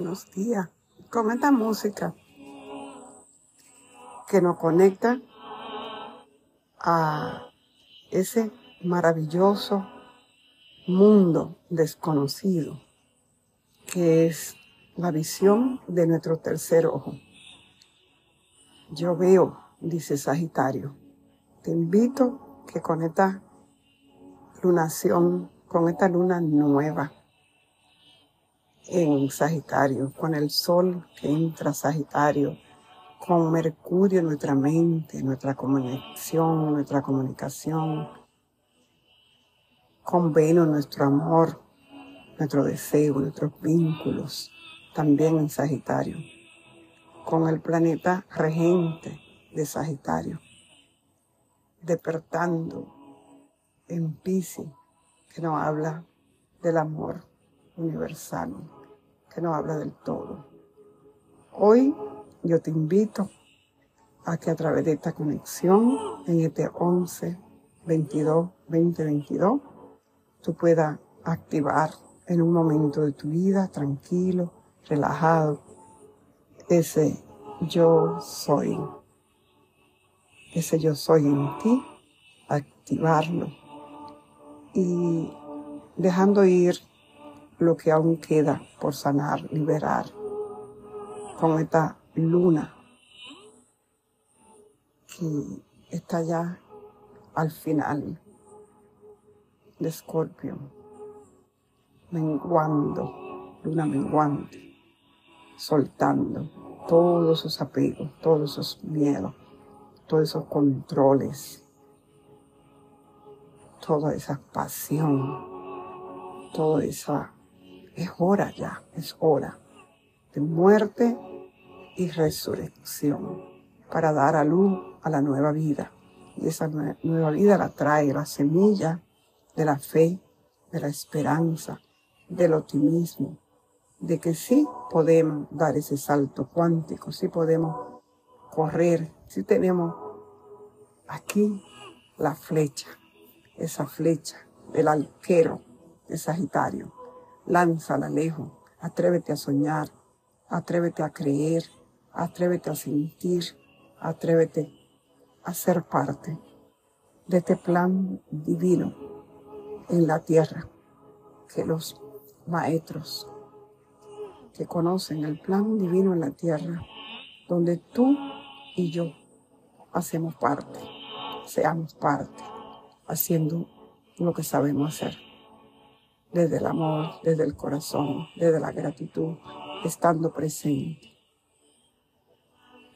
buenos días. Con esta música que nos conecta a ese maravilloso mundo desconocido que es la visión de nuestro tercer ojo. Yo veo, dice Sagitario, te invito que con esta lunación, con esta luna nueva en Sagitario, con el sol que entra Sagitario, con Mercurio en nuestra mente, nuestra conexión, nuestra comunicación, con Venus nuestro amor, nuestro deseo, nuestros vínculos, también en Sagitario, con el planeta regente de Sagitario, despertando en Pisces, que nos habla del amor universal, que nos habla del todo. Hoy yo te invito a que a través de esta conexión, en este 11, 22, 20, 22, tú puedas activar en un momento de tu vida tranquilo, relajado, ese yo soy, ese yo soy en ti, activarlo y dejando ir lo que aún queda por sanar, liberar con esta luna que está ya al final de Escorpio, menguando, luna menguante, soltando todos esos apegos, todos esos miedos, todos esos controles, toda esa pasión, toda esa... Es hora ya, es hora de muerte y resurrección para dar a luz a la nueva vida. Y esa nueva vida la trae la semilla de la fe, de la esperanza, del optimismo, de que sí podemos dar ese salto cuántico, sí podemos correr, sí tenemos aquí la flecha, esa flecha del arquero de Sagitario. Lánzala lejos, atrévete a soñar, atrévete a creer, atrévete a sentir, atrévete a ser parte de este plan divino en la tierra que los maestros que conocen el plan divino en la tierra, donde tú y yo hacemos parte, seamos parte, haciendo lo que sabemos hacer, desde el amor, desde el corazón, desde la gratitud, estando presente.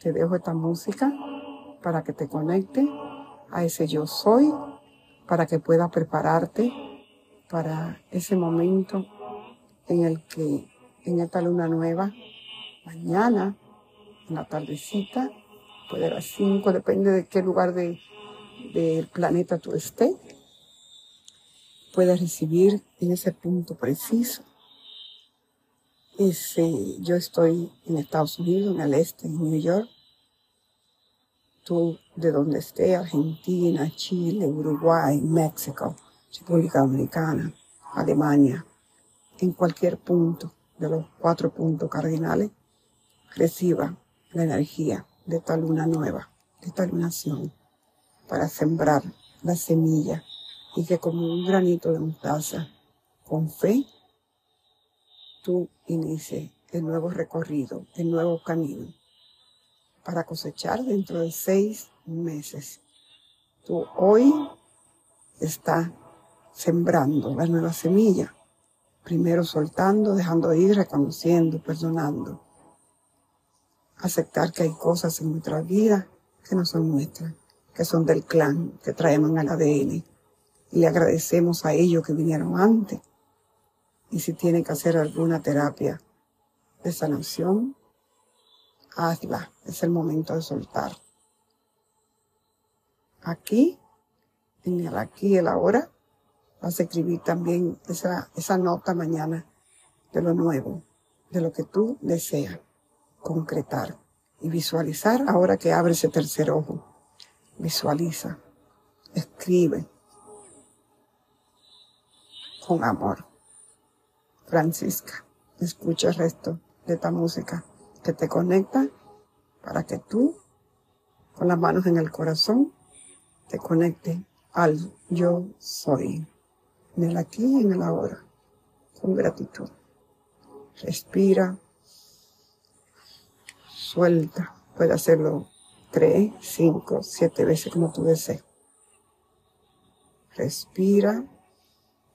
Te dejo esta música para que te conecte a ese yo soy, para que puedas prepararte para ese momento en el que en esta luna nueva, mañana, en la tardecita, puede ser las 5, depende de qué lugar del planeta tú estés, puedes recibir en ese punto preciso. Ese, yo estoy en Estados Unidos, en el este, en New York. Tú, de donde estés, Argentina, Chile, Uruguay, México, República Dominicana, Alemania, en cualquier punto de los cuatro puntos cardinales, reciba la energía de esta luna nueva, de esta lunación, para sembrar la semilla y que como un granito de mostaza, con fe, tú inicies el nuevo recorrido, el nuevo camino, para cosechar dentro de seis meses. Tú hoy estás sembrando la nueva semilla Primero soltando, dejando ir, reconociendo, perdonando. Aceptar que hay cosas en nuestra vida que no son nuestras, que son del clan, que traemos el ADN. Y le agradecemos a ellos que vinieron antes. Y si tienen que hacer alguna terapia de sanación, hazla. Es el momento de soltar. Aquí, en el aquí y el ahora, vas a escribir también esa, esa nota mañana de lo nuevo, de lo que tú deseas concretar y visualizar ahora que abre ese tercer ojo. Visualiza, escribe con amor. Francisca, escucha el resto de esta música que te conecta para que tú, con las manos en el corazón, te conecte al yo soy, en el aquí y en el ahora, con gratitud. Respira, suelta, puede hacerlo tres, cinco, siete veces como tú desees. Respira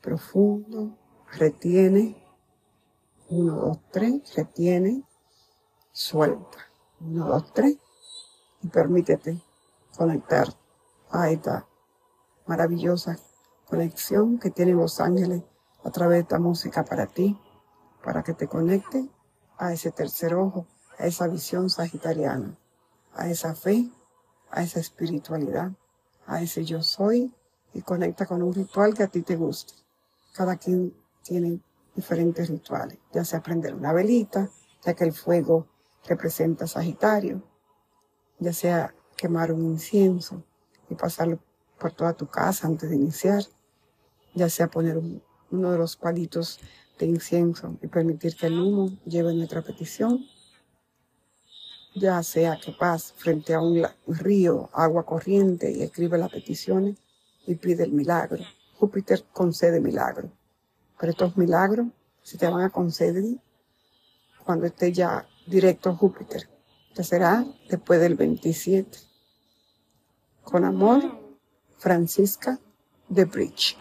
profundo, retiene, uno, dos, tres, retiene, suelta, uno, dos, tres, y permítete conectar a esta maravillosa conexión que tienen los ángeles a través de esta música para ti, para que te conecte a ese tercer ojo, a esa visión sagitariana, a esa fe, a esa espiritualidad, a ese yo soy y conecta con un ritual que a ti te guste. Cada quien tiene diferentes rituales, ya sea prender una velita, ya que el fuego representa Sagitario, ya sea quemar un incienso y pasarlo por toda tu casa antes de iniciar, ya sea poner uno de los palitos de incienso y permitir que el humo lleve nuestra petición, ya sea que paz frente a un río, agua corriente y escribe las peticiones y pide el milagro. Júpiter concede milagro. Pero estos milagros se te van a conceder cuando esté ya directo a Júpiter, que será después del 27. Con amor, Francisca de Bridge.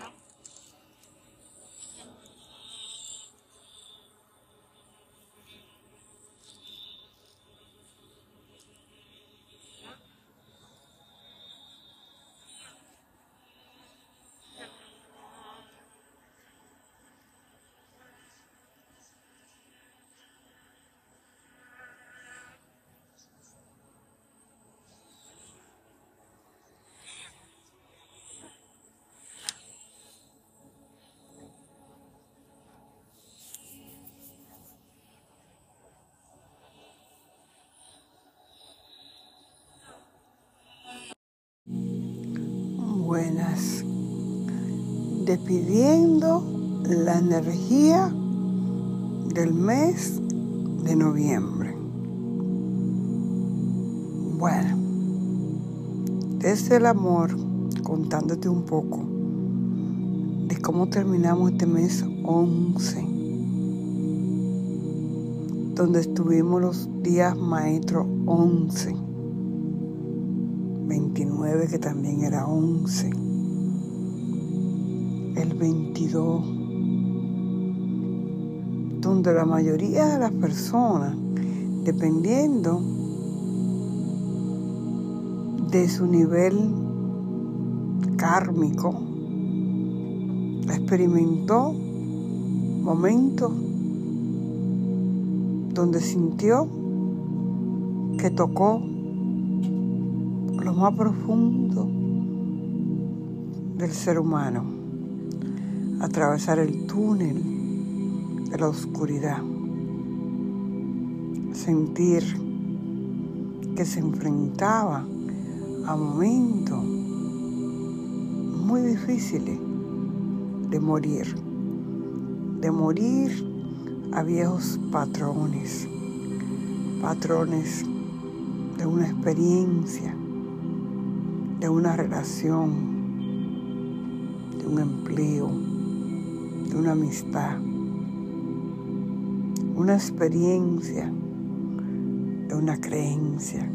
Despidiendo la energía del mes de noviembre. Bueno, desde el amor, contándote un poco de cómo terminamos este mes 11, donde estuvimos los días maestros 11 29 que también era 11, el 22, donde la mayoría de las personas, dependiendo de su nivel kármico, experimentó momentos donde sintió que tocó lo más profundo del ser humano, atravesar el túnel de la oscuridad, sentir que se enfrentaba a momentos muy difíciles de morir, de morir a viejos patrones, patrones de una experiencia de una relación, de un empleo, una amistad, una experiencia, una creencia.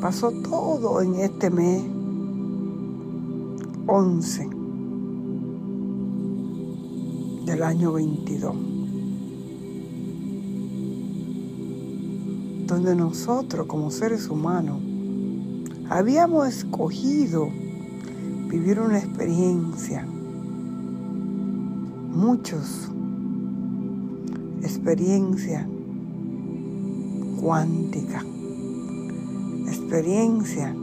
Pasó todo en este mes 11 del año 22. donde nosotros como seres humanos habíamos escogido vivir una experiencia, muchos, experiencia cuántica, experiencia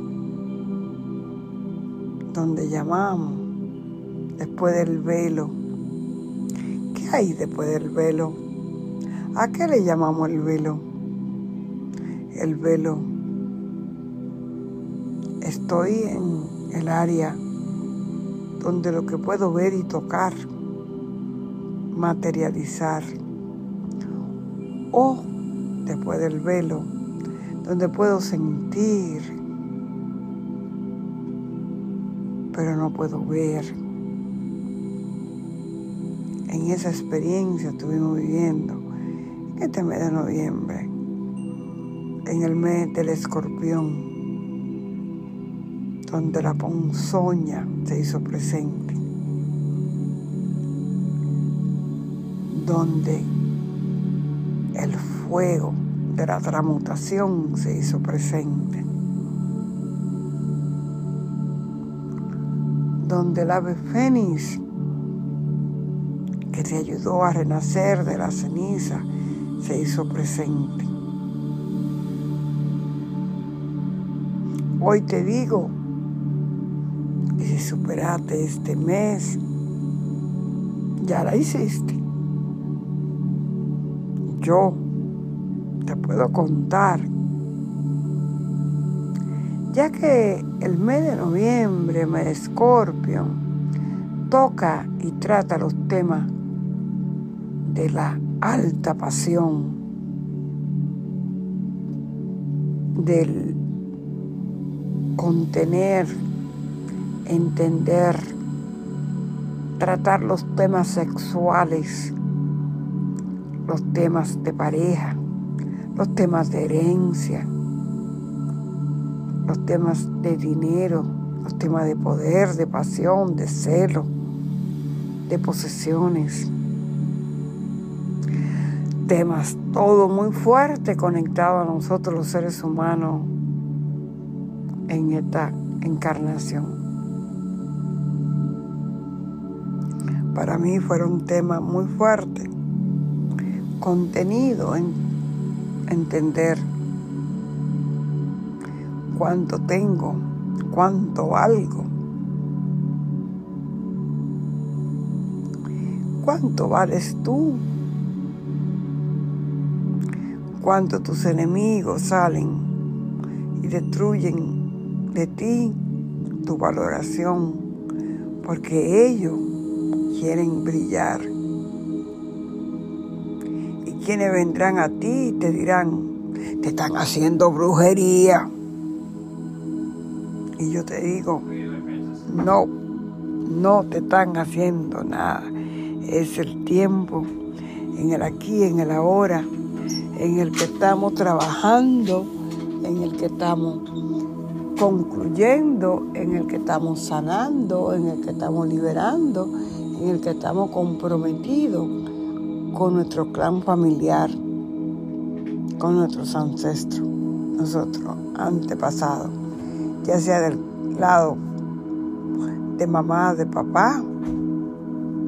donde llamamos después del velo. ¿Qué hay después del velo? ¿A qué le llamamos el velo? El velo Estoy en el área donde lo que puedo ver y tocar, materializar o después del velo, donde puedo sentir, pero no puedo ver. En esa experiencia estuvimos viviendo en este mes de noviembre, en el mes del escorpión, donde la ponzoña se hizo presente, donde el fuego de la transmutación se hizo presente, donde el ave fénix que te ayudó a renacer de la ceniza se hizo presente. Hoy te digo, y si superaste este mes, ya la hiciste. Yo te puedo contar, ya que el mes de noviembre, mes de Escorpio, toca y trata los temas de la alta pasión, del contener, entender, tratar los temas sexuales, los temas de pareja, los temas de herencia, los temas de dinero, los temas de poder, de pasión, de celo, de posesiones. Temas todo muy fuerte conectado a nosotros los seres humanos en esta encarnación. Para mí fueron temas muy fuertes, contenido en entender cuánto tengo, cuánto valgo, cuánto vales tú, cuánto tus enemigos salen y destruyen de ti tu valoración, porque ellos quieren brillar. Y quienes vendrán a ti te dirán, te están haciendo brujería. Y yo te digo, no, no te están haciendo nada. Es el tiempo, en el aquí, en el ahora, en el que estamos trabajando, en el que estamos concluyendo, en el que estamos sanando, en el que estamos liberando, en el que estamos comprometidos con nuestro clan familiar, con nuestros ancestros, nosotros antepasados, ya sea del lado de mamá, de papá,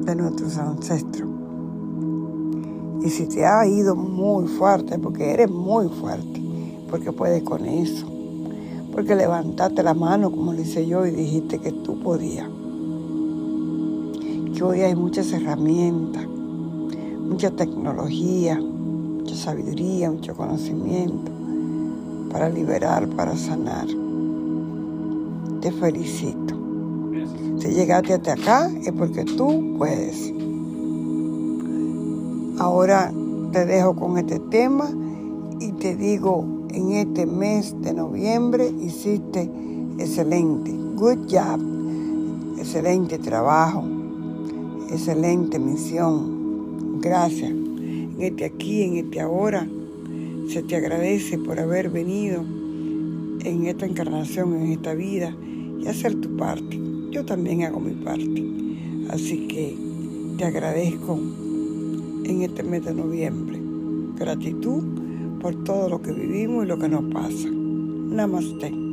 de nuestros ancestros. Y si te ha ido muy fuerte, porque eres muy fuerte, porque puedes con eso porque levantaste la mano, como le hice yo, y dijiste que tú podías. Que hoy hay muchas herramientas, mucha tecnología, mucha sabiduría, mucho conocimiento para liberar, para sanar. Te felicito. Si llegaste hasta acá es porque tú puedes. Ahora te dejo con este tema y te digo en este mes de noviembre hiciste excelente. Good job. Excelente trabajo. Excelente misión. Gracias. En este aquí, en este ahora, se te agradece por haber venido en esta encarnación, en esta vida y hacer tu parte. Yo también hago mi parte. Así que te agradezco en este mes de noviembre. Gratitud por todo lo que vivimos y lo que nos pasa. Namaste.